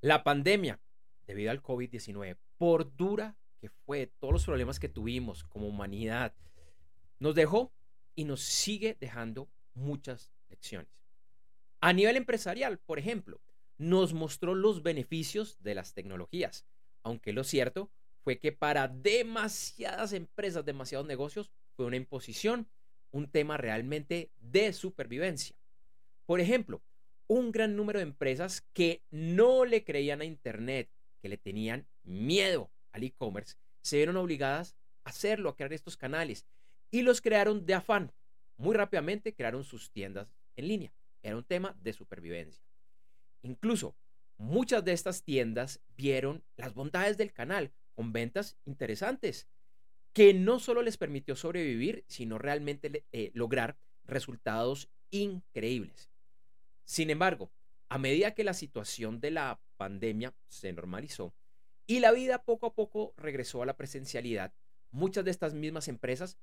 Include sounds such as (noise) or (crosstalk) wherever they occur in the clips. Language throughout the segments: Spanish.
La pandemia, debido al COVID-19, por dura que fue, todos los problemas que tuvimos como humanidad, nos dejó y nos sigue dejando muchas lecciones. A nivel empresarial, por ejemplo, nos mostró los beneficios de las tecnologías, aunque lo cierto fue que para demasiadas empresas, demasiados negocios, fue una imposición, un tema realmente de supervivencia. Por ejemplo, un gran número de empresas que no le creían a Internet, que le tenían miedo al e-commerce, se vieron obligadas a hacerlo, a crear estos canales y los crearon de afán. Muy rápidamente crearon sus tiendas en línea. Era un tema de supervivencia. Incluso muchas de estas tiendas vieron las bondades del canal con ventas interesantes, que no solo les permitió sobrevivir, sino realmente eh, lograr resultados increíbles. Sin embargo, a medida que la situación de la pandemia se normalizó y la vida poco a poco regresó a la presencialidad, muchas de estas mismas empresas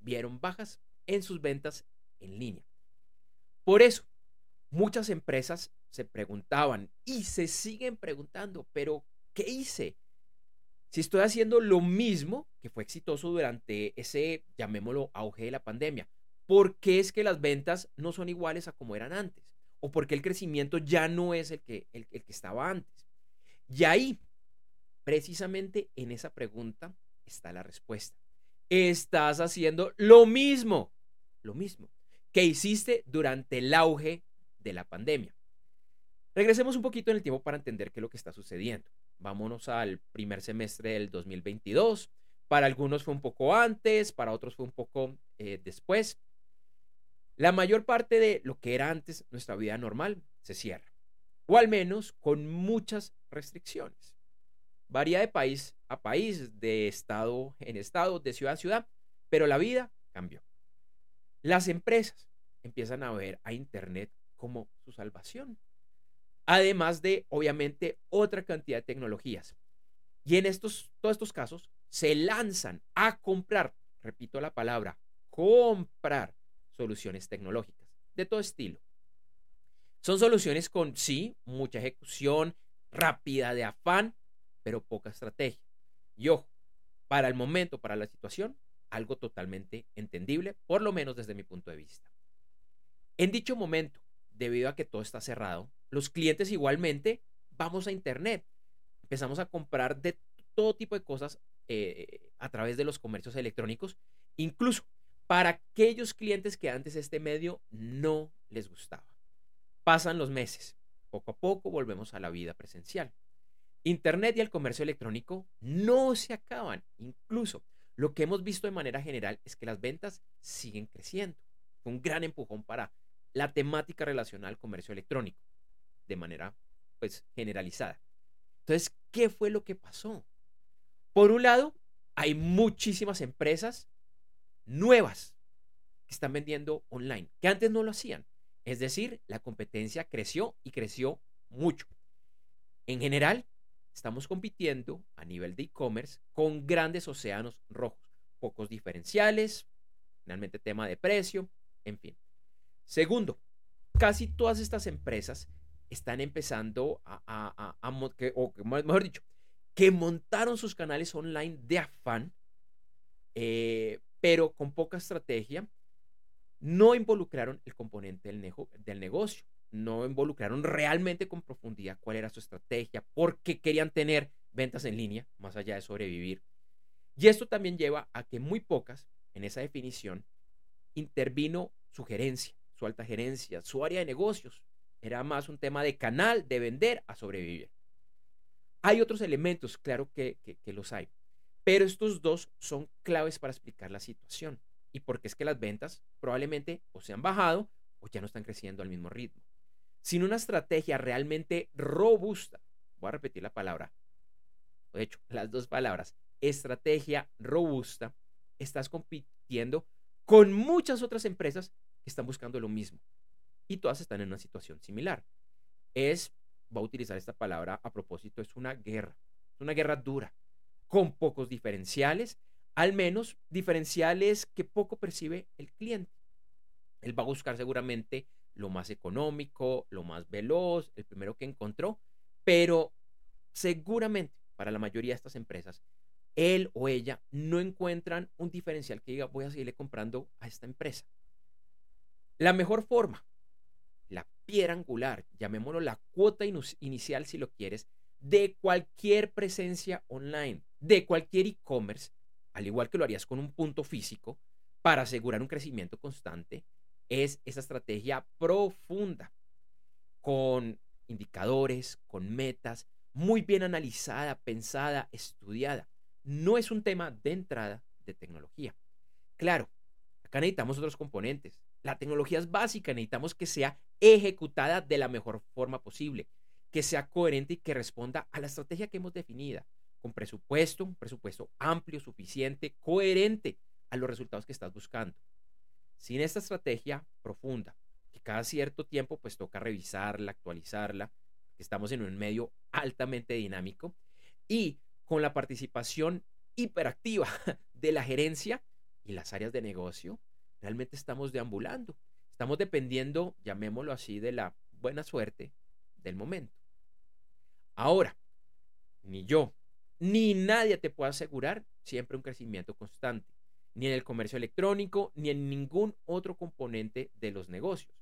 vieron bajas en sus ventas en línea. Por eso, muchas empresas se preguntaban y se siguen preguntando, pero ¿qué hice? Si estoy haciendo lo mismo que fue exitoso durante ese, llamémoslo, auge de la pandemia, ¿por qué es que las ventas no son iguales a como eran antes? O porque el crecimiento ya no es el que, el, que estaba antes. Y ahí, precisamente en esa pregunta está la respuesta. Estás haciendo lo mismo, lo mismo que hiciste durante el auge de la pandemia. Regresemos un poquito en el tiempo para entender qué es lo que está sucediendo. Vámonos al primer semestre del 2022. Para algunos fue un poco antes, para otros fue un poco eh, después. La mayor parte de lo que era antes nuestra vida normal se cierra, o al menos con muchas restricciones. Varía de país a país, de estado en estado, de ciudad a ciudad, pero la vida cambió. Las empresas empiezan a ver a Internet como su salvación, además de, obviamente, otra cantidad de tecnologías. Y en estos, todos estos casos se lanzan a comprar, repito la palabra, comprar soluciones tecnológicas, de todo estilo. Son soluciones con, sí, mucha ejecución, rápida, de afán, pero poca estrategia. Y ojo, para el momento, para la situación, algo totalmente entendible, por lo menos desde mi punto de vista. En dicho momento, debido a que todo está cerrado, los clientes igualmente vamos a Internet. Empezamos a comprar de todo tipo de cosas eh, a través de los comercios electrónicos, incluso para aquellos clientes que antes este medio no les gustaba. Pasan los meses, poco a poco volvemos a la vida presencial. Internet y el comercio electrónico no se acaban. Incluso lo que hemos visto de manera general es que las ventas siguen creciendo. Un gran empujón para la temática relacionada al comercio electrónico, de manera pues generalizada. Entonces, ¿qué fue lo que pasó? Por un lado, hay muchísimas empresas nuevas que están vendiendo online, que antes no lo hacían. Es decir, la competencia creció y creció mucho. En general, estamos compitiendo a nivel de e-commerce con grandes océanos rojos, pocos diferenciales, finalmente tema de precio, en fin. Segundo, casi todas estas empresas están empezando a, a, a, o mejor dicho, que montaron sus canales online de afán eh, pero con poca estrategia, no involucraron el componente del, negocio, no involucraron realmente con profundidad cuál era su estrategia, por qué querían tener ventas en línea, más allá de sobrevivir. Y esto también lleva a que muy pocas, en esa definición, intervino su gerencia, su alta gerencia, su área de negocios. Era más un tema de canal, de vender a sobrevivir. Hay otros elementos, claro que los hay. Pero estos dos son claves para explicar la situación y porque es que las ventas probablemente o se han bajado o ya no están creciendo al mismo ritmo. Sin una estrategia realmente robusta, voy a repetir la palabra, de hecho, (laughs) las dos palabras, estrategia robusta, estás compitiendo con muchas otras empresas que están buscando lo mismo y todas están en una situación similar. Es, voy a utilizar esta palabra a propósito, es una guerra, es una guerra dura con pocos diferenciales, al menos diferenciales que poco percibe el cliente. Él va a buscar seguramente lo más económico, lo más veloz, el primero que encontró, pero seguramente para la mayoría de estas empresas, él o ella no encuentran un diferencial que diga voy a seguirle comprando a esta empresa. La mejor forma, la piedra angular, llamémoslo la cuota inicial si lo quieres, de cualquier presencia online, de cualquier e-commerce, al igual que lo harías con un punto físico, para asegurar un crecimiento constante, es esa estrategia profunda, con indicadores, con metas, muy bien analizada, pensada, estudiada. No es un tema de entrada de tecnología. Claro, acá necesitamos otros componentes. La tecnología es básica, necesitamos que sea ejecutada de la mejor forma posible, que sea coherente y que responda a la estrategia que hemos definida, con presupuesto, un presupuesto amplio, suficiente, coherente a los resultados que estás buscando. Sin esta estrategia profunda, que cada cierto tiempo pues toca revisarla, actualizarla, estamos en un medio altamente dinámico, y con la participación hiperactiva (laughs) de la gerencia y las áreas de negocio, realmente estamos deambulando. Estamos dependiendo, llamémoslo así, de la buena suerte del momento. Ahora, ni yo, ni nadie te puede asegurar siempre un crecimiento constante, ni en el comercio electrónico, ni en ningún otro componente de los negocios.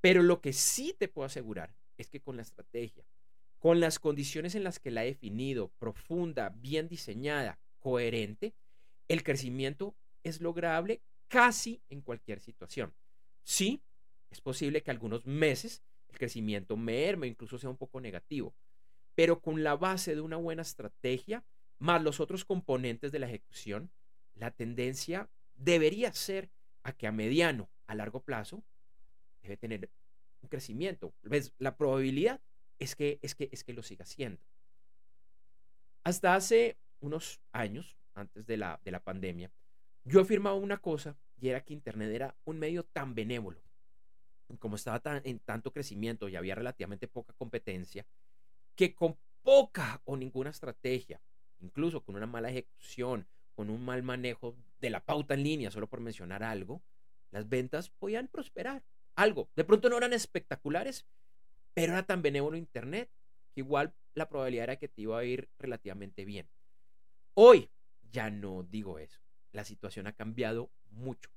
Pero lo que sí te puedo asegurar es que con la estrategia, con las condiciones en las que la he definido, profunda, bien diseñada, coherente, el crecimiento es lograble casi en cualquier situación. Sí, es posible que algunos meses el crecimiento merme, incluso sea un poco negativo, pero con la base de una buena estrategia, más los otros componentes de la ejecución, la tendencia debería ser a que a mediano, a largo plazo, debe tener un crecimiento. La probabilidad es que, es, que, es que lo siga haciendo. Hasta hace unos años, antes de la, de la pandemia, yo afirmaba una cosa y era que Internet era un medio tan benévolo. Como estaba tan, en tanto crecimiento y había relativamente poca competencia, que con poca o ninguna estrategia, incluso con una mala ejecución, con un mal manejo de la pauta en línea, solo por mencionar algo, las ventas podían prosperar. Algo. De pronto no eran espectaculares, pero era tan benévolo Internet que igual la probabilidad era que te iba a ir relativamente bien. Hoy ya no digo eso. La situación ha cambiado mucho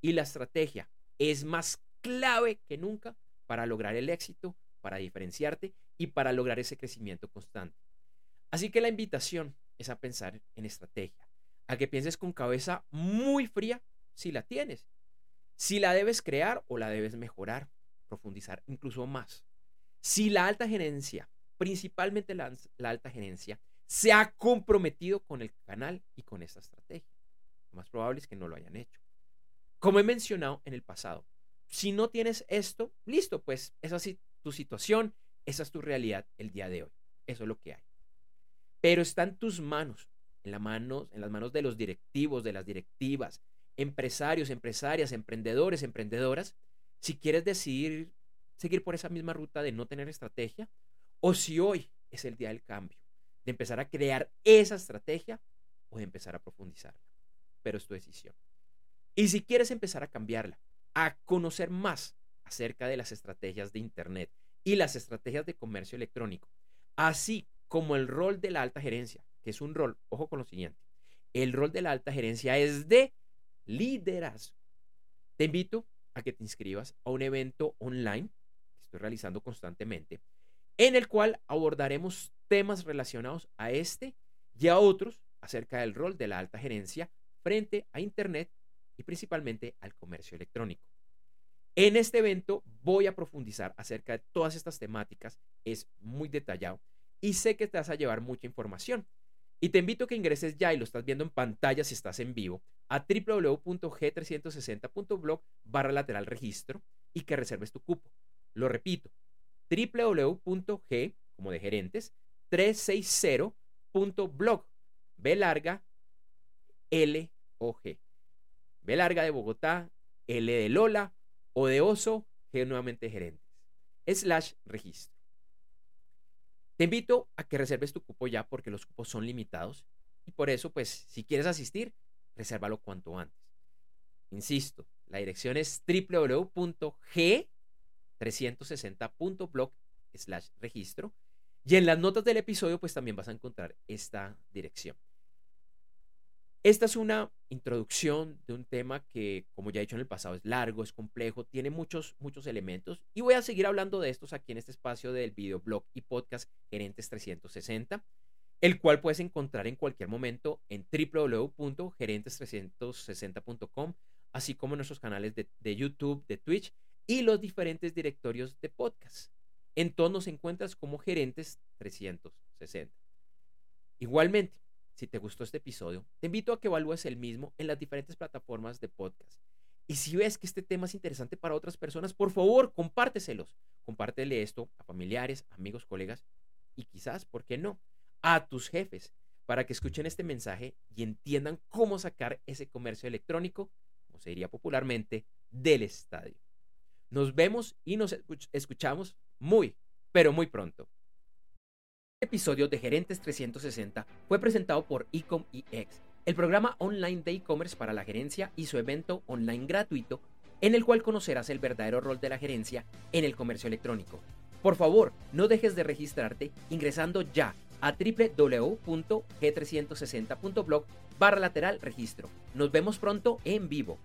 y la estrategia es más clave que nunca para lograr el éxito, para diferenciarte y para lograr ese crecimiento constante. Así que la invitación es a pensar en estrategia, a que pienses con cabeza muy fría si la tienes, si la debes crear o la debes mejorar, profundizar incluso más. Si la alta gerencia, principalmente la, alta gerencia, se ha comprometido con el canal y con esta estrategia. Lo más probable es que no lo hayan hecho. Como he mencionado en el pasado, si no tienes esto, listo, pues es tu situación, esa es tu realidad el día de hoy. Eso es lo que hay. Pero está en tus manos, en, la mano, en las manos de los directivos, de las directivas, empresarios, empresarias, emprendedores, emprendedoras, si quieres decidir seguir por esa misma ruta de no tener estrategia, o si hoy es el día del cambio, de empezar a crear esa estrategia o de empezar a profundizarla. Pero es tu decisión. Y si quieres empezar a cambiarla, a conocer más acerca de las estrategias de Internet y las estrategias de comercio electrónico, así como el rol de la alta gerencia, que es un rol, ojo con lo siguiente, el rol de la alta gerencia es de liderazgo. Te invito a que te inscribas a un evento online que estoy realizando constantemente, en el cual abordaremos temas relacionados a este y a otros acerca del rol de la alta gerencia frente a Internet y principalmente al comercio electrónico. En este evento voy a profundizar acerca de todas estas temáticas, es muy detallado y sé que te vas a llevar mucha información. Y te invito a que ingreses ya y lo estás viendo en pantalla si estás en vivo a www.g360.blog barra lateral registro y que reserves tu cupo. Lo repito, www.g como de gerentes 360.blog B larga L O G. B larga de Bogotá, L de Lola o de Oso, nuevamente gerentes. Slash registro. Te invito a que reserves tu cupo ya porque los cupos son limitados y por eso, pues, si quieres asistir, resérvalo cuanto antes. Insisto, la dirección es www.g360.blog slash registro Y en las notas del episodio pues también vas a encontrar esta dirección. Esta es una introducción de un tema que, como ya he dicho en el pasado, es largo, es complejo, tiene muchos, muchos elementos y voy a seguir hablando de estos aquí en este espacio del videoblog y podcast Gerentes 360, el cual puedes encontrar en cualquier momento en www.gerentes360.com, así como en nuestros canales de, de YouTube, de Twitch y los diferentes directorios de podcast. En todos nos encuentras como Gerentes 360. Igualmente, si te gustó este episodio, te invito a que evalúes el mismo en las diferentes plataformas de podcast. Y si ves que este tema es interesante para otras personas, por favor, compárteselos. Compártele esto a familiares, amigos, colegas y quizás, ¿por qué no?, a tus jefes para que escuchen este mensaje y entiendan cómo sacar ese comercio electrónico, como se diría popularmente, del estadio. Nos vemos y nos escuchamos muy, pero muy pronto episodio de Gerentes 360 fue presentado por Ecom EX, el programa online de e-commerce para la gerencia y su evento online gratuito en el cual conocerás el verdadero rol de la gerencia en el comercio electrónico. Por favor, no dejes de registrarte ingresando ya a www.g360.blog barra lateral registro. Nos vemos pronto en vivo.